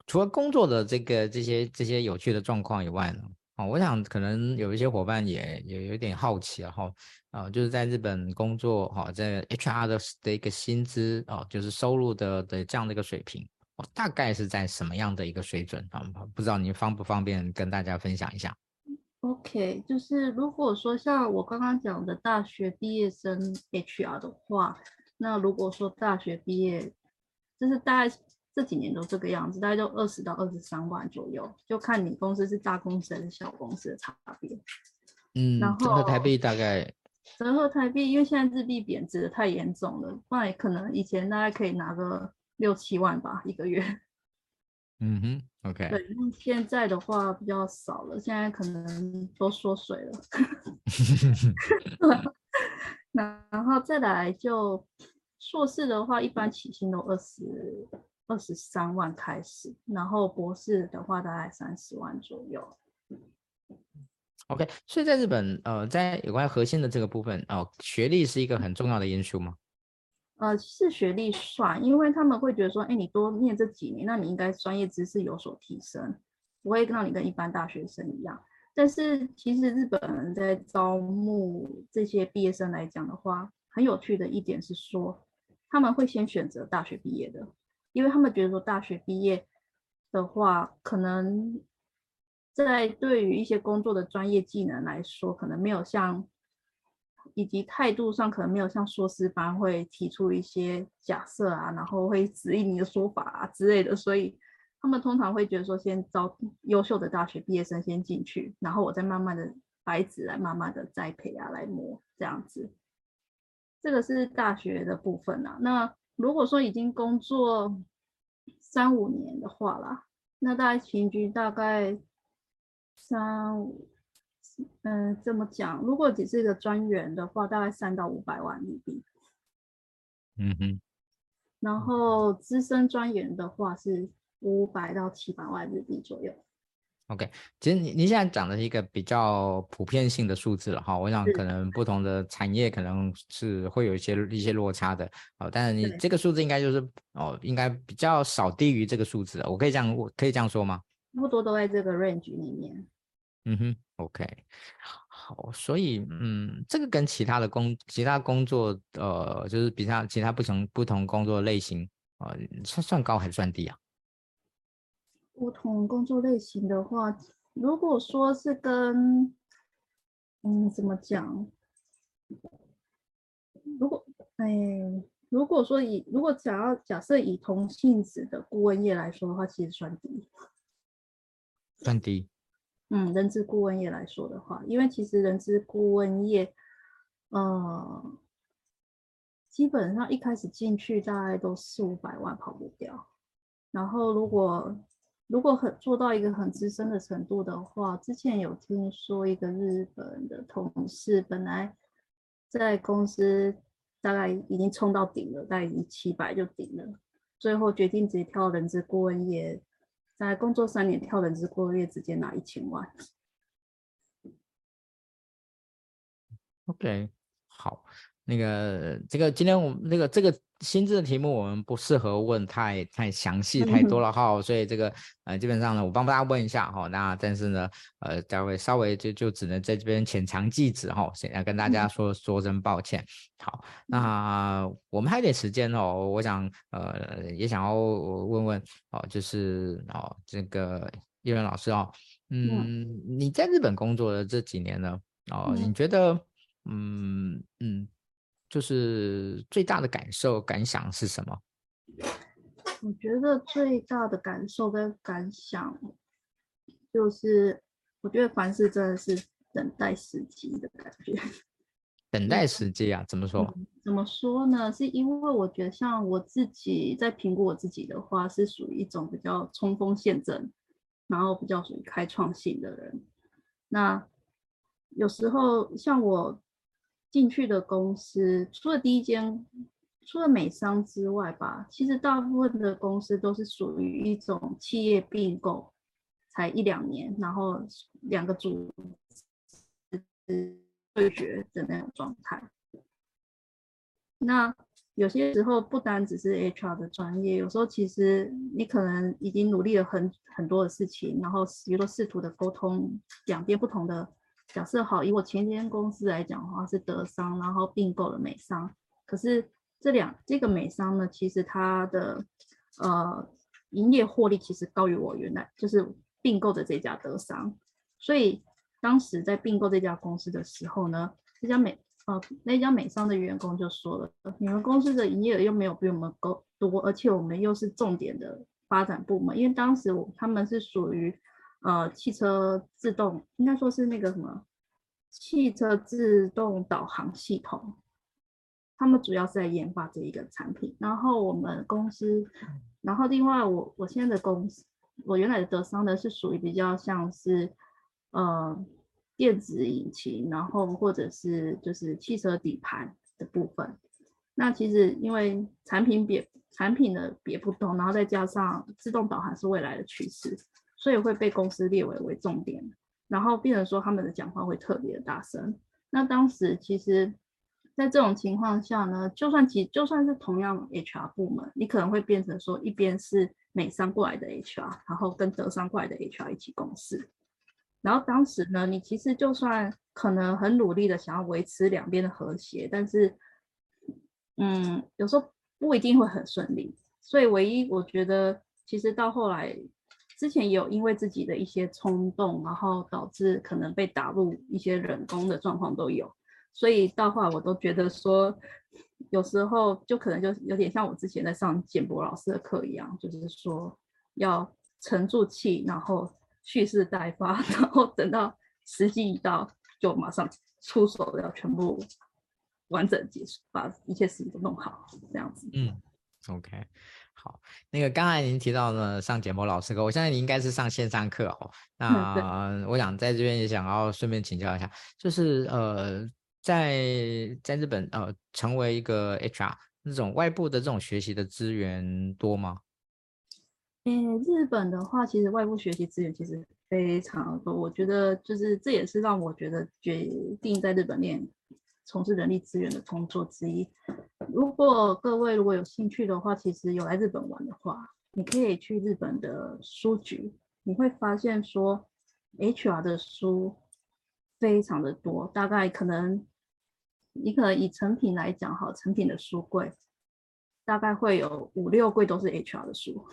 除了工作的这个这些这些有趣的状况以外呢？哦，我想可能有一些伙伴也也有点好奇哈，啊，就是在日本工作哈，在 HR 的的一个薪资哦，就是收入的的这样的一个水平，哦，大概是在什么样的一个水准啊？不知道您方不方便跟大家分享一下？OK，就是如果说像我刚刚讲的大学毕业生 HR 的话，那如果说大学毕业，就是大概。这几年都这个样子，大概就二十到二十三万左右，就看你公司是大公司还是小公司的差别。嗯，然后折合台币大概折合台币，因为现在日币贬值的太严重了，不然可能以前大概可以拿个六七万吧一个月。嗯哼，OK。对，现在的话比较少了，现在可能都缩水了。然后再来就硕士的话，一般起薪都二十。二十三万开始，然后博士的话大概三十万左右。OK，所以在日本，呃，在有关核心的这个部分，哦，学历是一个很重要的因素吗？呃，是学历算，因为他们会觉得说，哎，你多念这几年，那你应该专业知识有所提升，不会让你跟一般大学生一样。但是其实日本人在招募这些毕业生来讲的话，很有趣的一点是说，他们会先选择大学毕业的，因为他们觉得说大学毕业的话，可能在对于一些工作的专业技能来说，可能没有像。以及态度上可能没有像硕士班会提出一些假设啊，然后会质疑你的说法啊之类的，所以他们通常会觉得说，先招优秀的大学毕业生先进去，然后我再慢慢的白纸来慢慢的栽培啊，来磨这样子。这个是大学的部分啊。那如果说已经工作三五年的话啦，那大概平均大概三五。嗯，这么讲，如果只是一个专员的话，大概三到五百万日币。嗯哼。然后资深专员的话是五百到七百万日币左右。OK，其实你你现在讲的是一个比较普遍性的数字了哈，我想可能不同的产业可能是会有一些一些落差的哦，但是你这个数字应该就是哦，应该比较少低于这个数字，我可以这样我可以这样说吗？差不多都在这个 range 里面。嗯哼，OK，好，所以嗯，这个跟其他的工其他工作呃，就是比他其他不同不同工作类型呃，算算高还是算低啊？不同工作类型的话，如果说是跟嗯怎么讲？如果哎，如果说以如果假要假设以同性质的顾问业来说的话，其实算低，算低。嗯，人资顾问业来说的话，因为其实人资顾问业，呃，基本上一开始进去大概都四五百万跑不掉。然后如果如果很做到一个很资深的程度的话，之前有听说一个日本的同事，本来在公司大概已经冲到顶了，大概已经七百就顶了，最后决定直接跳人资顾问业。在工作三年，跳人资顾问业，直接拿一千万。OK，好，那个这个今天我们那个这个薪资的题目，我们不适合问太太详细太多了 哈、嗯，所以这个呃基本上呢，我帮大家问一下哈，那但是呢，呃，待会稍微就就只能在这边浅尝即止哈，先要跟大家说、嗯、说声抱歉。好，那我们还有点时间哦，我想呃也想要问问哦，就是哦这个叶伦老师哦，嗯，嗯，你在日本工作的这几年呢，哦，嗯、你觉得？嗯嗯，就是最大的感受感想是什么？我觉得最大的感受跟感想，就是我觉得凡事真的是等待时机的感觉。等待时机啊？怎么说？嗯，怎么说呢？是因为我觉得像我自己在评估我自己的话，是属于一种比较冲锋陷阵，然后比较属于开创性的人。那有时候像我。进去的公司，除了第一间，除了美商之外吧，其实大部分的公司都是属于一种企业并购，才一两年，然后两个组对决的那种状态。那有些时候不单只是 HR 的专业，有时候其实你可能已经努力了很很多的事情，然后比如说试图的沟通两边不同的。假设好，以我前间公司来讲的话，是德商，然后并购了美商。可是这两这个美商呢，其实它的呃营业获利其实高于我原来就是并购的这家德商。所以当时在并购这家公司的时候呢，这家美呃那家美商的员工就说了，你们公司的营业额又没有比我们高多，而且我们又是重点的发展部门，因为当时我他们是属于。呃，汽车自动应该说是那个什么汽车自动导航系统，他们主要是在研发这一个产品。然后我们公司，然后另外我我现在的公司，我原来的德商呢是属于比较像是呃电子引擎，然后或者是就是汽车底盘的部分。那其实因为产品别产品的别不同，然后再加上自动导航是未来的趋势。所以会被公司列为为重点，然后变成说他们的讲话会特别的大声。那当时其实在这种情况下呢，就算其就算是同样 HR 部门，你可能会变成说，一边是美商过来的 HR，然后跟德商过来的 HR 一起共事。然后当时呢，你其实就算可能很努力的想要维持两边的和谐，但是，嗯，有时候不一定会很顺利。所以唯一我觉得，其实到后来，之前也有因为自己的一些冲动，然后导致可能被打入一些人工的状况都有。所以到后来我都觉得说，有时候就可能就有点像我之前在上简博老师的课一样，就是说要沉住气，然后。蓄势待发，然后等到时机一到，就马上出手，要全部完整结束，把一切事情都弄好，这样子。嗯，OK，好。那个刚才您提到了上简博老师课，我相信你应该是上线上课哦。那、嗯、我想在这边也想要顺便请教一下，就是呃，在在日本呃，成为一个 HR 那种外部的这种学习的资源多吗？诶，日本的话，其实外部学习资源其实非常多。我觉得，就是这也是让我觉得决定在日本念从事人力资源的工作之一。如果各位如果有兴趣的话，其实有来日本玩的话，你可以去日本的书局，你会发现说，HR 的书非常的多。大概可能你可能以成品来讲，好，成品的书柜大概会有五六柜都是 HR 的书。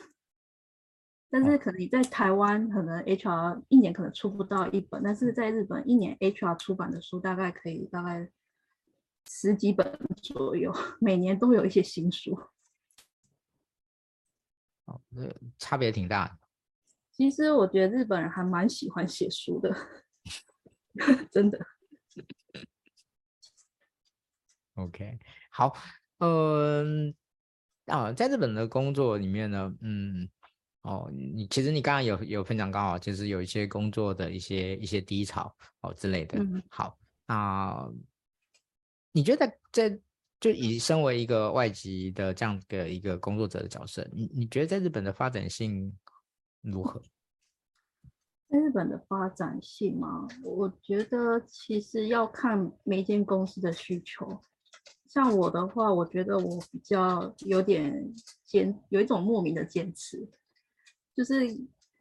但是可能你在台湾，可能 HR 一年可能出不到一本，但是在日本一年 HR 出版的书大概可以大概十几本左右，每年都有一些新书。哦，那差别挺大的。其实我觉得日本人还蛮喜欢写书的，真的。OK，好，嗯，啊，在日本的工作里面呢，嗯。哦，你其实你刚刚有有分享，刚好就是有一些工作的一些一些低潮哦之类的。嗯、好，那你觉得在，就以身为一个外籍的这样的一个工作者的角色，你你觉得在日本的发展性如何？在日本的发展性吗？我觉得其实要看每一间公司的需求。像我的话，我觉得我比较有点坚，有一种莫名的坚持。就是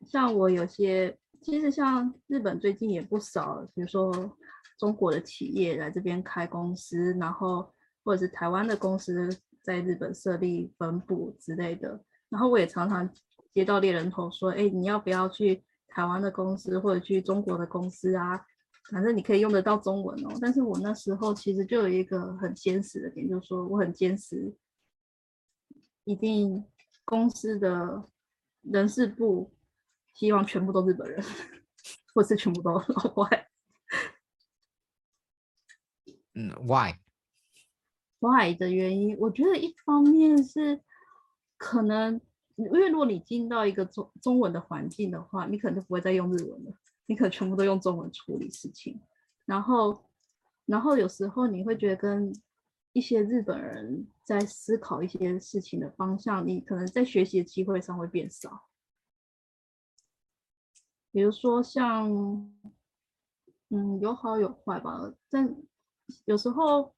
像我有些，其实像日本最近也不少，比如说中国的企业来这边开公司，然后或者是台湾的公司在日本设立分部之类的。然后我也常常接到猎人头说，哎，你要不要去台湾的公司或者去中国的公司啊？反正你可以用得到中文哦。但是我那时候其实就有一个很坚持的点，就是说我很坚持，一定公司的。人事部希望全部都日本人，或是全部都老外。嗯，Why？Why 的原因，我觉得一方面是可能，因为如果你进到一个中中文的环境的话，你可能就不会再用日文了，你可能全部都用中文处理事情。然后，然后有时候你会觉得跟一些日本人在思考一些事情的方向，你可能在学习的机会上会变少。比如说像，嗯，有好有坏吧。但有时候，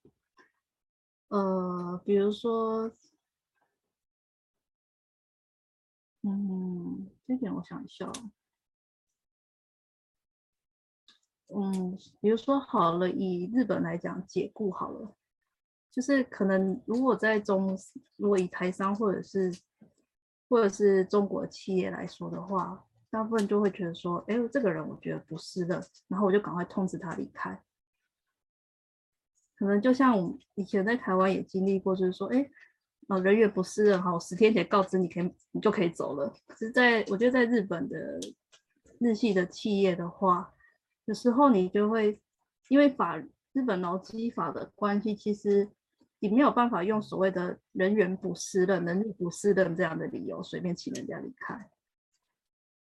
呃，比如说，嗯，这点我想一下。嗯，比如说好了，以日本来讲，解雇好了。就是可能，如果在中，如果以台商或者是或者是中国企业来说的话，大部分就会觉得说，哎，这个人我觉得不是的，然后我就赶快通知他离开。可能就像我以前在台湾也经历过，就是说，哎，啊，人员不适任，好，十天前告知你可以，你就可以走了。是在我觉得在日本的日系的企业的话，有时候你就会因为法日本劳基法的关系，其实。你没有办法用所谓的人员不适任、能力不适任这样的理由随便请人家离开。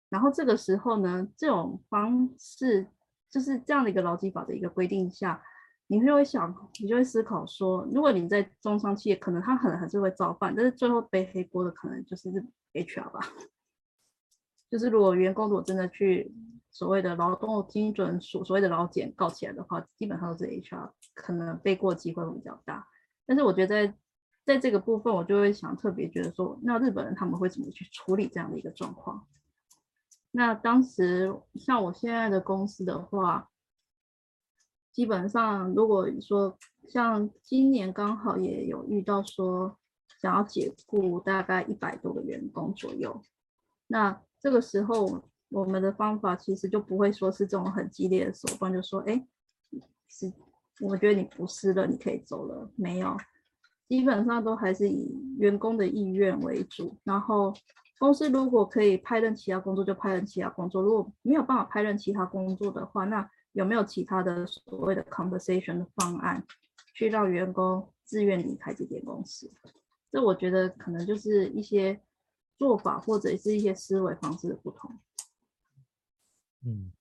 然后这个时候呢，这种方式就是这样的一个劳基法的一个规定下，你就会想，你就会思考说，如果你在中商企业，可能他可能还是会照办，但是最后背黑锅的可能就是 HR 吧。就是如果员工如果真的去所谓的劳动精准所所谓的劳检告起来的话，基本上都是 HR 可能背锅机会会比较大。但是我觉得在在这个部分，我就会想特别觉得说，那日本人他们会怎么去处理这样的一个状况？那当时像我现在的公司的话，基本上如果说像今年刚好也有遇到说想要解雇大概一百多个员工左右，那这个时候我们的方法其实就不会说是这种很激烈的手段，就说哎，是我觉得你不是了，你可以走了，没有。基本上都还是以员工的意愿为主，然后公司如果可以派任其他工作就派任其他工作，如果没有办法派任其他工作的话，那有没有其他的所谓的 conversation 的方案，去让员工自愿离开这间公司？这我觉得可能就是一些做法或者是一些思维方式的不同。嗯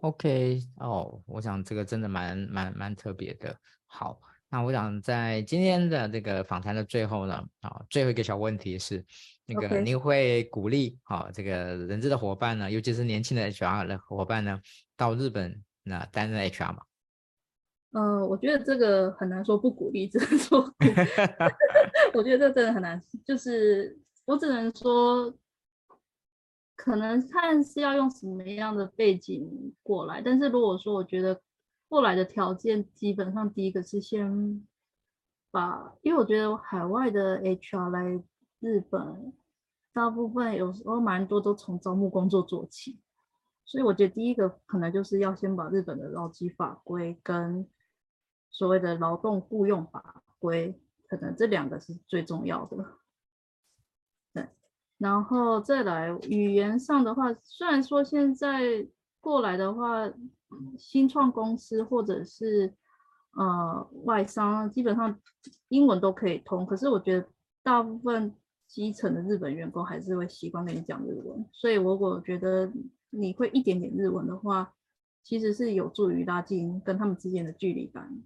，OK，哦，我想这个真的蛮蛮蛮特别的。好。那我想在今天的这个访谈的最后呢，啊，最后一个小问题是，那个您会鼓励啊这个人资的伙伴呢，尤其是年轻的 HR 的伙伴呢，到日本那担任 HR 吗？呃，我觉得这个很难说不鼓励，只能说，我觉得这真的很难，就是我只能说，可能看是要用什么样的背景过来，但是如果说我觉得。过来的条件基本上，第一个是先把，因为我觉得海外的 HR 来日本，大部分有时候蛮多都从招募工作做起，所以我觉得第一个可能就是要先把日本的劳基法规跟所谓的劳动雇佣法规，可能这两个是最重要的。对，然后再来语言上的话，虽然说现在过来的话。新创公司或者是呃外商，基本上英文都可以通。可是我觉得大部分基层的日本员工还是会习惯跟你讲日文，所以我我觉得你会一点点日文的话，其实是有助于拉近跟他们之间的距离感。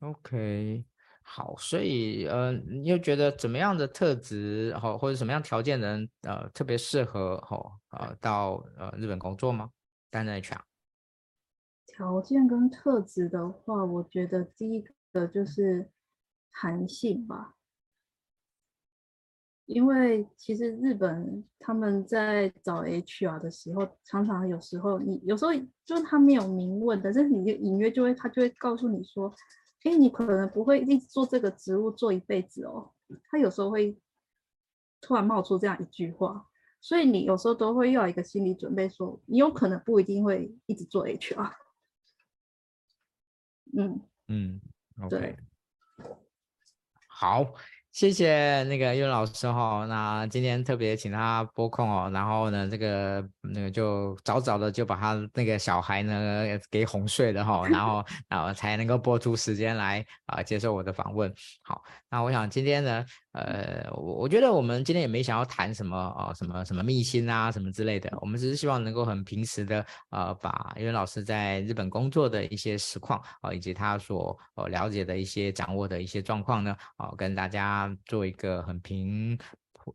OK。好，所以呃，你又觉得怎么样的特质哦，或者什么样条件的人呃特别适合哦呃到呃日本工作吗？担任 HR？条件跟特质的话，我觉得第一个就是弹性吧，因为其实日本他们在找 HR 的时候，常常有时候你有时候就是他没有明问，但是你就隐约就会他就会告诉你说。哎，你可能不会一直做这个职务做一辈子哦。他有时候会突然冒出这样一句话，所以你有时候都会要一个心理准备，说你有可能不一定会一直做 HR。嗯嗯对，好。谢谢那个岳老师哈，那今天特别请他拨空哦，然后呢，这个那个就早早的就把他那个小孩呢给哄睡了哈，然后 然后才能够播出时间来啊接受我的访问。好，那我想今天呢。呃，我我觉得我们今天也没想要谈什么哦，什么什么秘辛啊，什么之类的。我们只是希望能够很平时的，呃，把岳老师在日本工作的一些实况啊、呃，以及他所呃了解的一些掌握的一些状况呢，啊、呃，跟大家做一个很平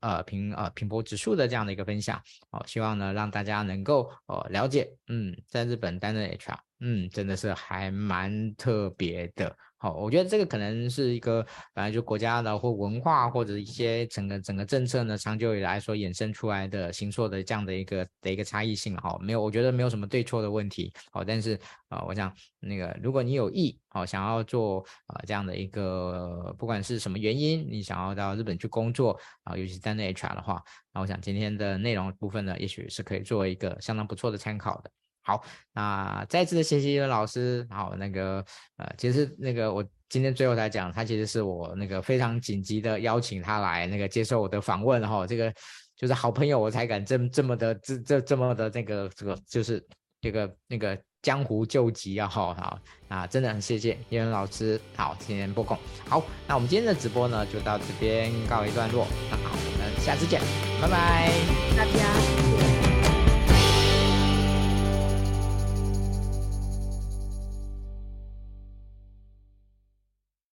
呃平呃平波指数的这样的一个分享。哦、希望呢让大家能够呃了解，嗯，在日本担任 HR，嗯，真的是还蛮特别的。好，我觉得这个可能是一个本来就国家的或文化或者一些整个整个政策呢，长久以来所衍生出来的形塑的这样的一个的一个差异性。哈，没有，我觉得没有什么对错的问题。好，但是啊，我想那个如果你有意好想要做啊这样的一个，不管是什么原因，你想要到日本去工作啊，尤其是担任 HR 的话，那我想今天的内容部分呢，也许是可以作为一个相当不错的参考的。好，那再次的谢谢叶文老师。好，那个呃，其实那个我今天最后才讲，他其实是我那个非常紧急的邀请他来那个接受我的访问哈。这个就是好朋友，我才敢这这么的这这这么的那个这个就是这个那个江湖救急啊哈好啊，真的很谢谢叶文老师。好，今天播控好，那我们今天的直播呢就到这边告一段落。那好，我们下次见，拜拜。大家